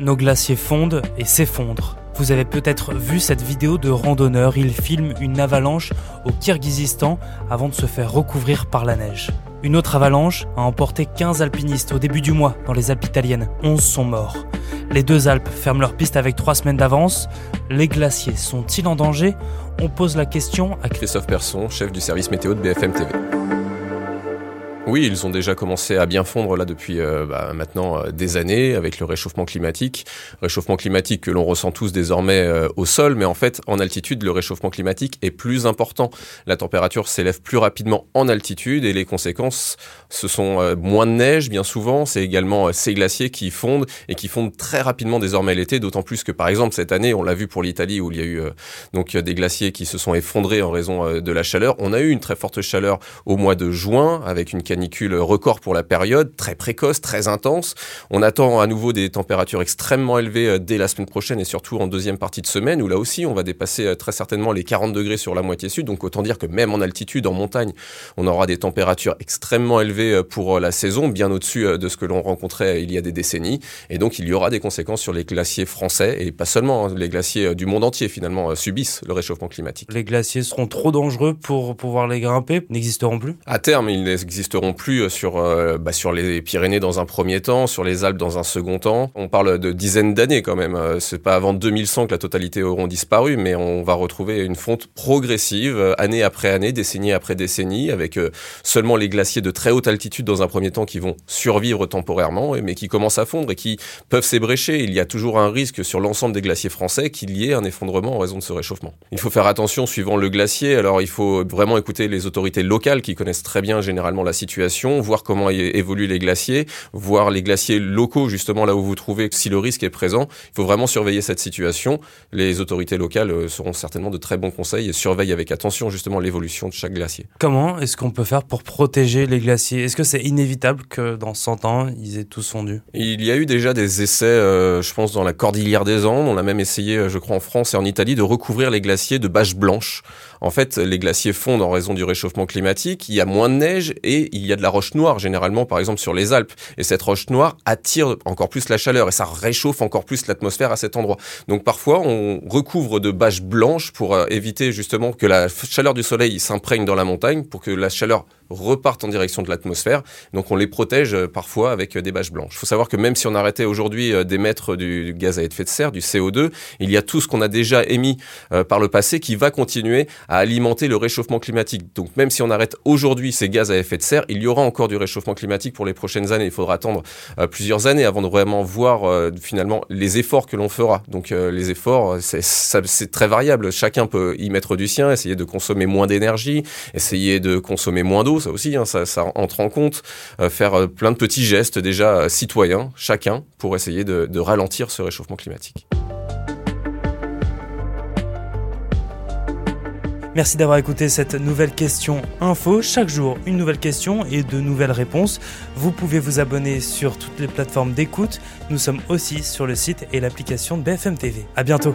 Nos glaciers fondent et s'effondrent. Vous avez peut-être vu cette vidéo de randonneur, il filme une avalanche au Kirghizistan avant de se faire recouvrir par la neige. Une autre avalanche a emporté 15 alpinistes au début du mois dans les Alpes italiennes. 11 sont morts. Les deux Alpes ferment leur piste avec 3 semaines d'avance. Les glaciers sont-ils en danger? On pose la question à Christophe Persson, chef du service météo de BFM TV. Oui, ils ont déjà commencé à bien fondre là depuis euh, bah, maintenant euh, des années avec le réchauffement climatique. Réchauffement climatique que l'on ressent tous désormais euh, au sol, mais en fait en altitude le réchauffement climatique est plus important. La température s'élève plus rapidement en altitude et les conséquences ce sont moins de neige bien souvent. C'est également ces glaciers qui fondent et qui fondent très rapidement désormais l'été. D'autant plus que par exemple cette année, on l'a vu pour l'Italie où il y a eu donc des glaciers qui se sont effondrés en raison de la chaleur. On a eu une très forte chaleur au mois de juin avec une canicule record pour la période, très précoce, très intense. On attend à nouveau des températures extrêmement élevées euh, dès la semaine prochaine et surtout en deuxième partie de semaine où là aussi on va dépasser euh, très certainement les 40 degrés sur la moitié sud. Donc autant dire que même en altitude, en montagne, on aura des températures extrêmement élevées euh, pour la saison, bien au-dessus de ce que l'on rencontrait il y a des décennies. Et donc il y aura des conséquences sur les glaciers français et pas seulement hein, les glaciers du monde entier finalement subissent le réchauffement climatique. Les glaciers seront trop dangereux pour pouvoir les grimper, n'existeront plus? À terme, ils n'existeront plus euh, sur, euh, bah, sur les Pyrénées dans un premier temps, sur les Alpes dans un second temps. On parle de dizaines d'années quand même. Euh, c'est pas avant 2100 que la totalité auront disparu, mais on va retrouver une fonte progressive, année après année, décennie après décennie, avec seulement les glaciers de très haute altitude dans un premier temps qui vont survivre temporairement, mais qui commencent à fondre et qui peuvent s'ébrécher. Il y a toujours un risque sur l'ensemble des glaciers français qu'il y ait un effondrement en raison de ce réchauffement. Il faut faire attention suivant le glacier. Alors il faut vraiment écouter les autorités locales qui connaissent très bien généralement la situation voir comment évoluent les glaciers, voir les glaciers locaux justement là où vous trouvez si le risque est présent. Il faut vraiment surveiller cette situation. Les autorités locales euh, seront certainement de très bons conseils et surveillent avec attention justement l'évolution de chaque glacier. Comment est-ce qu'on peut faire pour protéger les glaciers? Est-ce que c'est inévitable que dans 100 ans, ils aient tous fondu? Il y a eu déjà des essais, euh, je pense, dans la cordillère des Andes. On a même essayé, euh, je crois, en France et en Italie, de recouvrir les glaciers de bâches blanches. En fait, les glaciers fondent en raison du réchauffement climatique. Il y a moins de neige et il y a de la roche noire généralement, par exemple sur les Alpes. Et cette roche noire attire encore plus la chaleur et ça réchauffe encore plus l'atmosphère à cet endroit. Donc parfois on recouvre de bâches blanches pour euh, éviter justement que la chaleur du soleil s'imprègne dans la montagne, pour que la chaleur repartent en direction de l'atmosphère. Donc on les protège euh, parfois avec euh, des bâches blanches. Il faut savoir que même si on arrêtait aujourd'hui euh, d'émettre du gaz à effet de serre, du CO2, il y a tout ce qu'on a déjà émis par le passé qui va continuer à alimenter le réchauffement climatique. Donc même si on arrête aujourd'hui ces gaz à effet de serre, il y aura encore du réchauffement climatique pour les prochaines années. Il faudra attendre plusieurs années avant de vraiment voir finalement les efforts que l'on fera. Donc les efforts, c'est très variable. Chacun peut y mettre du sien, essayer de consommer moins d'énergie, essayer de consommer moins d'eau ça aussi, hein, ça, entre en compte, euh, faire euh, plein de petits gestes déjà euh, citoyens, chacun, pour essayer de, ralentir ce réchauffement climatique. Merci d'avoir écouté cette nouvelle question info. Chaque jour, une nouvelle question et de nouvelles réponses. Vous pouvez vous abonner sur toutes les plateformes d'écoute. Nous sommes aussi sur le site et l'application de BFM TV. À bientôt.